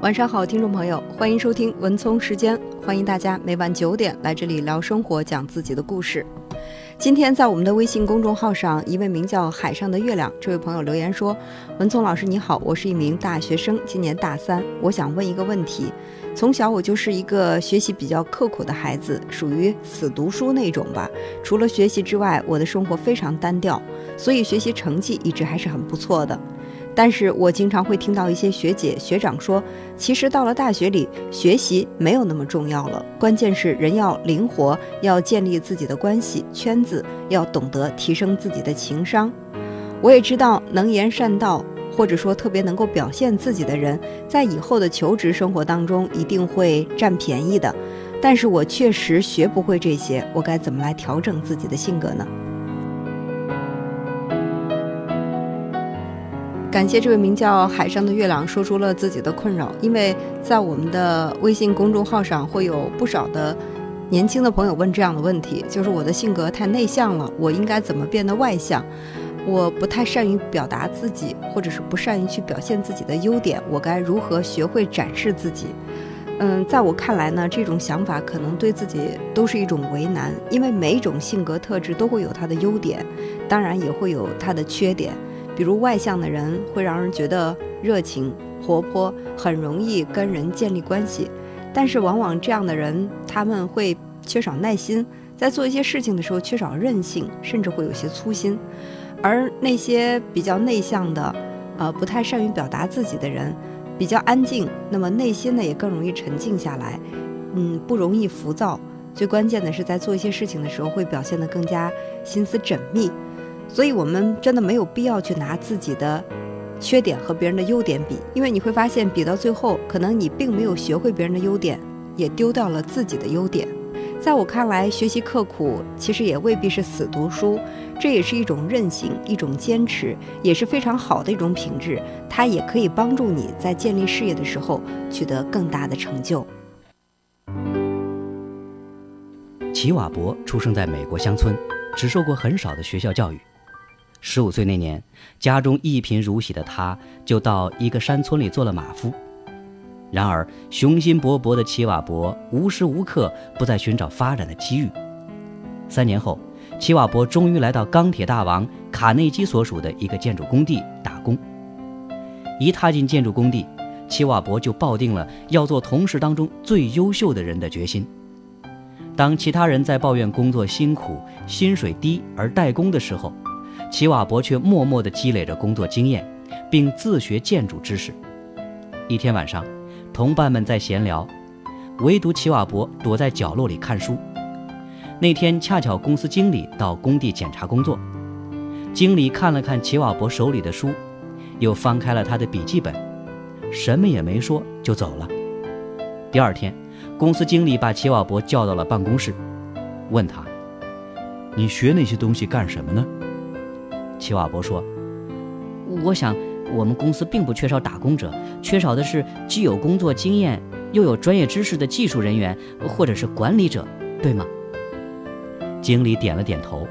晚上好，听众朋友，欢迎收听文聪时间，欢迎大家每晚九点来这里聊生活，讲自己的故事。今天在我们的微信公众号上，一位名叫海上的月亮这位朋友留言说：“文聪老师你好，我是一名大学生，今年大三，我想问一个问题。从小我就是一个学习比较刻苦的孩子，属于死读书那种吧。除了学习之外，我的生活非常单调，所以学习成绩一直还是很不错的。”但是我经常会听到一些学姐学长说，其实到了大学里，学习没有那么重要了，关键是人要灵活，要建立自己的关系圈子，要懂得提升自己的情商。我也知道，能言善道或者说特别能够表现自己的人，在以后的求职生活当中一定会占便宜的。但是我确实学不会这些，我该怎么来调整自己的性格呢？感谢这位名叫海上的月亮说出了自己的困扰，因为在我们的微信公众号上会有不少的年轻的朋友问这样的问题，就是我的性格太内向了，我应该怎么变得外向？我不太善于表达自己，或者是不善于去表现自己的优点，我该如何学会展示自己？嗯，在我看来呢，这种想法可能对自己都是一种为难，因为每一种性格特质都会有它的优点，当然也会有它的缺点。比如外向的人会让人觉得热情、活泼，很容易跟人建立关系，但是往往这样的人他们会缺少耐心，在做一些事情的时候缺少韧性，甚至会有些粗心。而那些比较内向的，呃，不太善于表达自己的人，比较安静，那么内心呢也更容易沉静下来，嗯，不容易浮躁。最关键的是在做一些事情的时候会表现得更加心思缜密。所以，我们真的没有必要去拿自己的缺点和别人的优点比，因为你会发现，比到最后，可能你并没有学会别人的优点，也丢掉了自己的优点。在我看来，学习刻苦其实也未必是死读书，这也是一种韧性，一种坚持，也是非常好的一种品质。它也可以帮助你在建立事业的时候取得更大的成就。齐瓦伯出生在美国乡村，只受过很少的学校教育。十五岁那年，家中一贫如洗的他，就到一个山村里做了马夫。然而，雄心勃勃的齐瓦伯无时无刻不在寻找发展的机遇。三年后，齐瓦伯终于来到钢铁大王卡内基所属的一个建筑工地打工。一踏进建筑工地，齐瓦伯就抱定了要做同事当中最优秀的人的决心。当其他人在抱怨工作辛苦、薪水低而怠工的时候，齐瓦伯却默默地积累着工作经验，并自学建筑知识。一天晚上，同伴们在闲聊，唯独齐瓦伯躲在角落里看书。那天恰巧公司经理到工地检查工作，经理看了看齐瓦伯手里的书，又翻开了他的笔记本，什么也没说就走了。第二天，公司经理把齐瓦伯叫到了办公室，问他：“你学那些东西干什么呢？”齐瓦伯说：“我想，我们公司并不缺少打工者，缺少的是既有工作经验又有专业知识的技术人员，或者是管理者，对吗？”经理点了点头。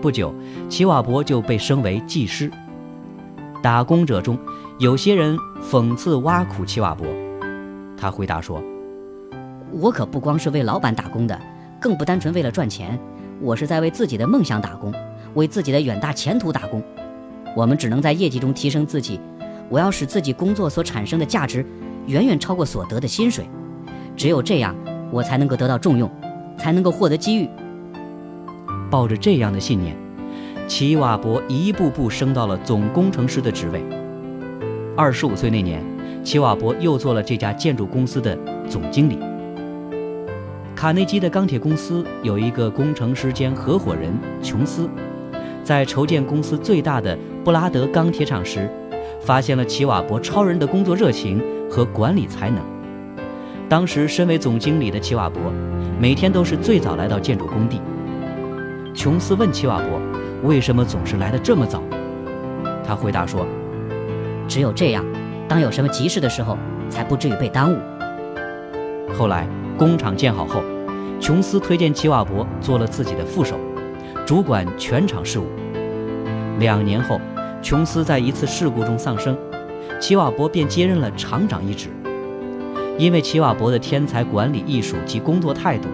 不久，齐瓦伯就被升为技师。打工者中，有些人讽刺挖苦齐瓦伯。他回答说：“我可不光是为老板打工的，更不单纯为了赚钱，我是在为自己的梦想打工。”为自己的远大前途打工，我们只能在业绩中提升自己。我要使自己工作所产生的价值远远超过所得的薪水，只有这样，我才能够得到重用，才能够获得机遇。抱着这样的信念，齐瓦伯一步步升到了总工程师的职位。二十五岁那年，齐瓦伯又做了这家建筑公司的总经理。卡内基的钢铁公司有一个工程师兼合伙人琼斯。在筹建公司最大的布拉德钢铁厂时，发现了齐瓦伯超人的工作热情和管理才能。当时身为总经理的齐瓦伯，每天都是最早来到建筑工地。琼斯问齐瓦伯：“为什么总是来的这么早？”他回答说：“只有这样，当有什么急事的时候，才不至于被耽误。”后来工厂建好后，琼斯推荐齐瓦伯做了自己的副手。主管全场事务。两年后，琼斯在一次事故中丧生，齐瓦伯便接任了厂长一职。因为齐瓦伯的天才管理艺术及工作态度，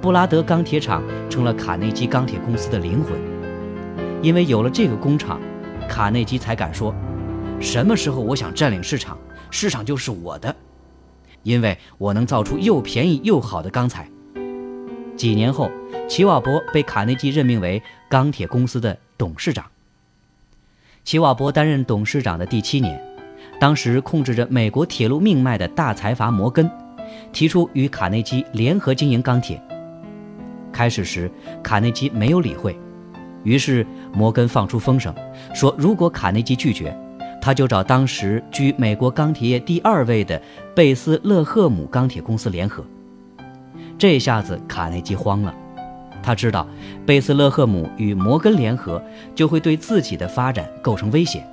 布拉德钢铁厂成了卡内基钢铁公司的灵魂。因为有了这个工厂，卡内基才敢说：“什么时候我想占领市场，市场就是我的。”因为我能造出又便宜又好的钢材。几年后，齐瓦伯被卡内基任命为钢铁公司的董事长。齐瓦伯担任董事长的第七年。当时控制着美国铁路命脉的大财阀摩根，提出与卡内基联合经营钢铁。开始时，卡内基没有理会，于是摩根放出风声，说如果卡内基拒绝，他就找当时居美国钢铁业第二位的贝斯勒赫姆钢铁公司联合。这下子卡内基慌了，他知道贝斯勒赫姆与摩根联合就会对自己的发展构成威胁。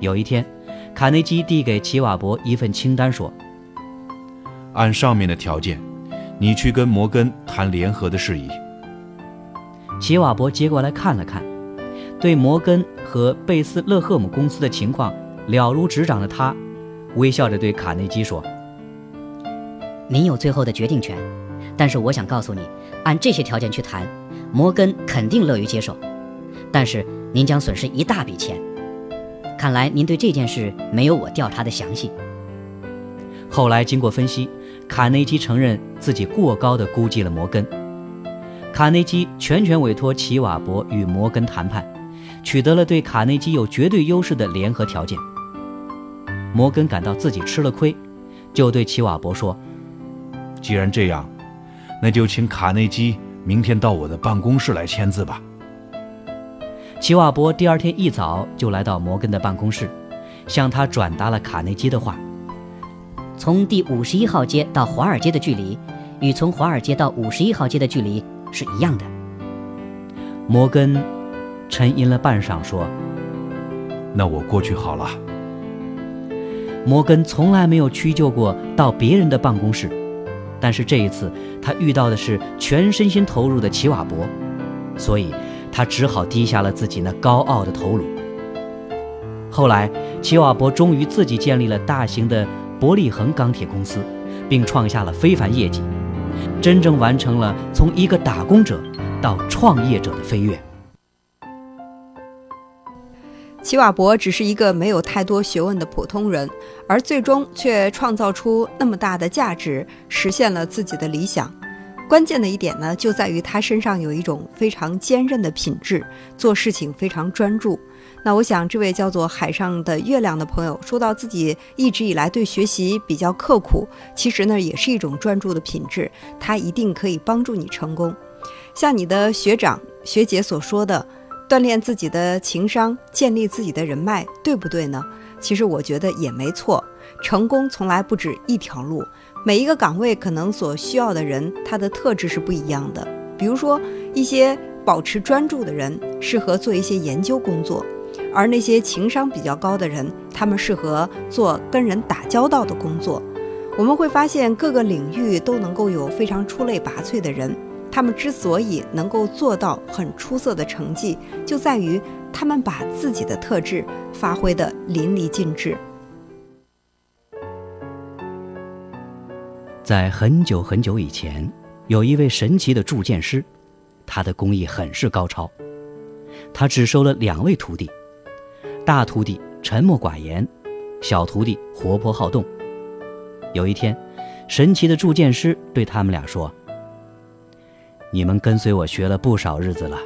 有一天。卡内基递给齐瓦伯一份清单，说：“按上面的条件，你去跟摩根谈联合的事宜。”齐瓦伯接过来看了看，对摩根和贝斯勒赫姆公司的情况了如指掌的他，微笑着对卡内基说：“您有最后的决定权，但是我想告诉你，按这些条件去谈，摩根肯定乐于接受，但是您将损失一大笔钱。”看来您对这件事没有我调查的详细。后来经过分析，卡内基承认自己过高的估计了摩根。卡内基全权委托齐瓦伯与摩根谈判，取得了对卡内基有绝对优势的联合条件。摩根感到自己吃了亏，就对齐瓦伯说：“既然这样，那就请卡内基明天到我的办公室来签字吧。”齐瓦伯第二天一早就来到摩根的办公室，向他转达了卡内基的话。从第五十一号街到华尔街的距离，与从华尔街到五十一号街的距离是一样的。摩根沉吟了半晌，说：“那我过去好了。”摩根从来没有屈就过到别人的办公室，但是这一次他遇到的是全身心投入的齐瓦伯，所以。他只好低下了自己那高傲的头颅。后来，齐瓦伯终于自己建立了大型的伯利恒钢铁公司，并创下了非凡业绩，真正完成了从一个打工者到创业者的飞跃。齐瓦伯只是一个没有太多学问的普通人，而最终却创造出那么大的价值，实现了自己的理想。关键的一点呢，就在于他身上有一种非常坚韧的品质，做事情非常专注。那我想，这位叫做海上的月亮的朋友，说到自己一直以来对学习比较刻苦，其实呢，也是一种专注的品质。他一定可以帮助你成功。像你的学长学姐所说的，锻炼自己的情商，建立自己的人脉，对不对呢？其实我觉得也没错。成功从来不止一条路。每一个岗位可能所需要的人，他的特质是不一样的。比如说，一些保持专注的人适合做一些研究工作，而那些情商比较高的人，他们适合做跟人打交道的工作。我们会发现，各个领域都能够有非常出类拔萃的人。他们之所以能够做到很出色的成绩，就在于他们把自己的特质发挥得淋漓尽致。在很久很久以前，有一位神奇的铸剑师，他的工艺很是高超。他只收了两位徒弟，大徒弟沉默寡言，小徒弟活泼好动。有一天，神奇的铸剑师对他们俩说：“你们跟随我学了不少日子了，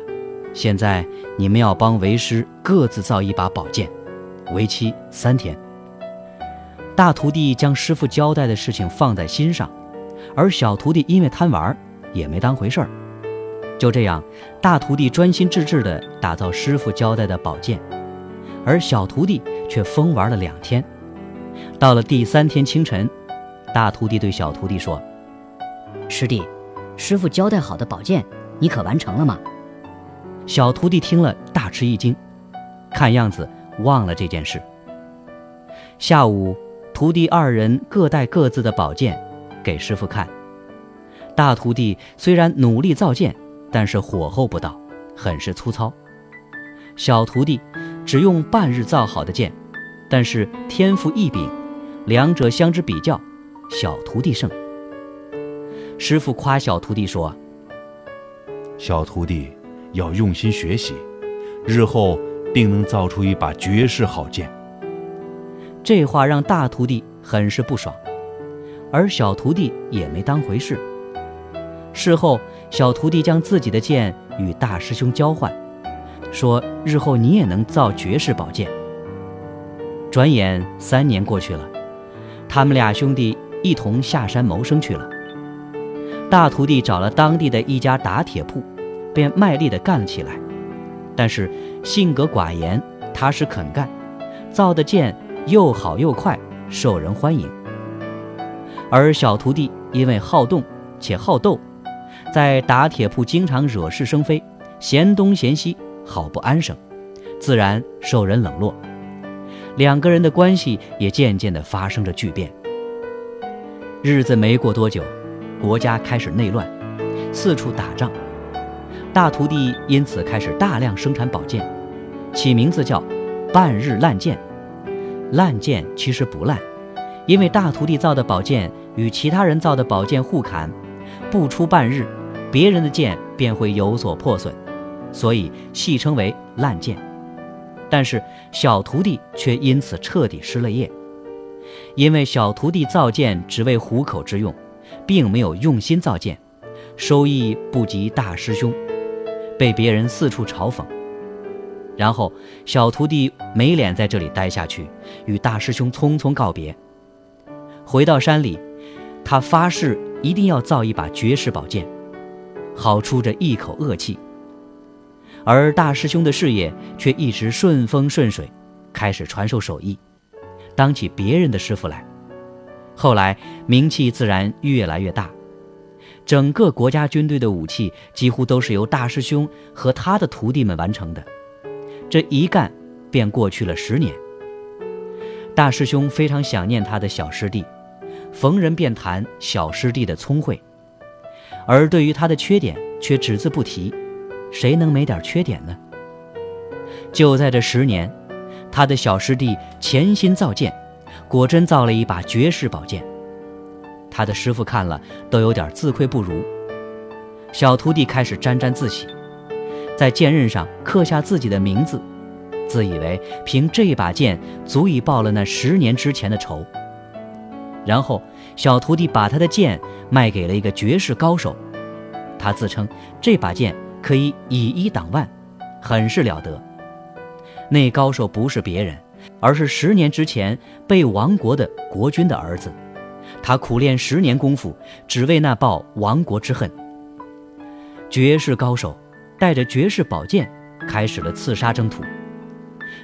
现在你们要帮为师各自造一把宝剑，为期三天。”大徒弟将师傅交代的事情放在心上，而小徒弟因为贪玩，也没当回事儿。就这样，大徒弟专心致志地打造师傅交代的宝剑，而小徒弟却疯玩了两天。到了第三天清晨，大徒弟对小徒弟说：“师弟，师傅交代好的宝剑，你可完成了吗？”小徒弟听了大吃一惊，看样子忘了这件事。下午。徒弟二人各带各自的宝剑，给师傅看。大徒弟虽然努力造剑，但是火候不到，很是粗糙。小徒弟只用半日造好的剑，但是天赋异禀，两者相之比较，小徒弟胜。师傅夸小徒弟说：“小徒弟要用心学习，日后定能造出一把绝世好剑。”这话让大徒弟很是不爽，而小徒弟也没当回事。事后，小徒弟将自己的剑与大师兄交换，说：“日后你也能造绝世宝剑。”转眼三年过去了，他们俩兄弟一同下山谋生去了。大徒弟找了当地的一家打铁铺，便卖力地干了起来。但是性格寡言，踏实肯干，造的剑又好又快，受人欢迎。而小徒弟因为好动且好斗，在打铁铺经常惹是生非，嫌东嫌西，好不安生，自然受人冷落。两个人的关系也渐渐地发生着巨变。日子没过多久。国家开始内乱，四处打仗，大徒弟因此开始大量生产宝剑，起名字叫“半日烂剑”。烂剑其实不烂，因为大徒弟造的宝剑与其他人造的宝剑互砍，不出半日，别人的剑便会有所破损，所以戏称为烂剑。但是小徒弟却因此彻底失了业，因为小徒弟造剑只为糊口之用。并没有用心造剑，收益不及大师兄，被别人四处嘲讽。然后小徒弟没脸在这里待下去，与大师兄匆匆告别。回到山里，他发誓一定要造一把绝世宝剑，好出这一口恶气。而大师兄的事业却一直顺风顺水，开始传授手艺，当起别人的师傅来。后来名气自然越来越大，整个国家军队的武器几乎都是由大师兄和他的徒弟们完成的。这一干便过去了十年。大师兄非常想念他的小师弟，逢人便谈小师弟的聪慧，而对于他的缺点却只字不提。谁能没点缺点呢？就在这十年，他的小师弟潜心造剑。果真造了一把绝世宝剑，他的师傅看了都有点自愧不如。小徒弟开始沾沾自喜，在剑刃上刻下自己的名字，自以为凭这把剑足以报了那十年之前的仇。然后，小徒弟把他的剑卖给了一个绝世高手，他自称这把剑可以以一挡万，很是了得。那高手不是别人。而是十年之前被亡国的国君的儿子，他苦练十年功夫，只为那报亡国之恨。绝世高手带着绝世宝剑，开始了刺杀征途。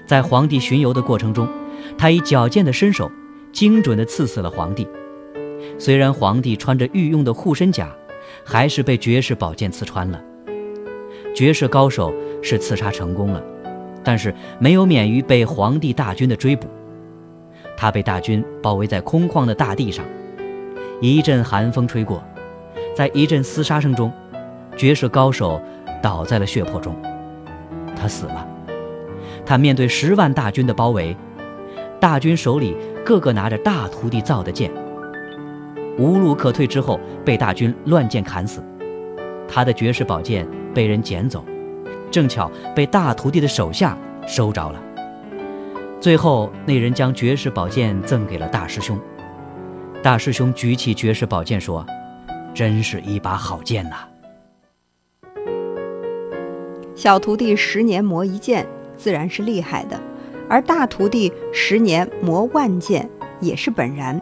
在皇帝巡游的过程中，他以矫健的身手，精准地刺死了皇帝。虽然皇帝穿着御用的护身甲，还是被绝世宝剑刺穿了。绝世高手是刺杀成功了。但是没有免于被皇帝大军的追捕，他被大军包围在空旷的大地上，一阵寒风吹过，在一阵厮杀声中，绝世高手倒在了血泊中，他死了。他面对十万大军的包围，大军手里个个拿着大徒弟造的剑，无路可退之后，被大军乱箭砍死，他的绝世宝剑被人捡走。正巧被大徒弟的手下收着了。最后，那人将绝世宝剑赠给了大师兄。大师兄举起绝世宝剑说：“真是一把好剑呐！”小徒弟十年磨一剑，自然是厉害的；而大徒弟十年磨万剑，也是本然。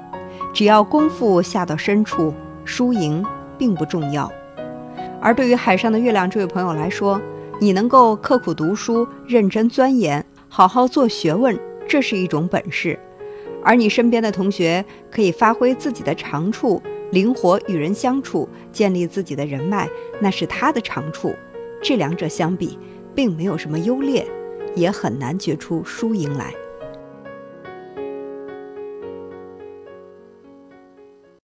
只要功夫下到深处，输赢并不重要。而对于海上的月亮这位朋友来说，你能够刻苦读书、认真钻研、好好做学问，这是一种本事；而你身边的同学可以发挥自己的长处，灵活与人相处，建立自己的人脉，那是他的长处。这两者相比，并没有什么优劣，也很难决出输赢来。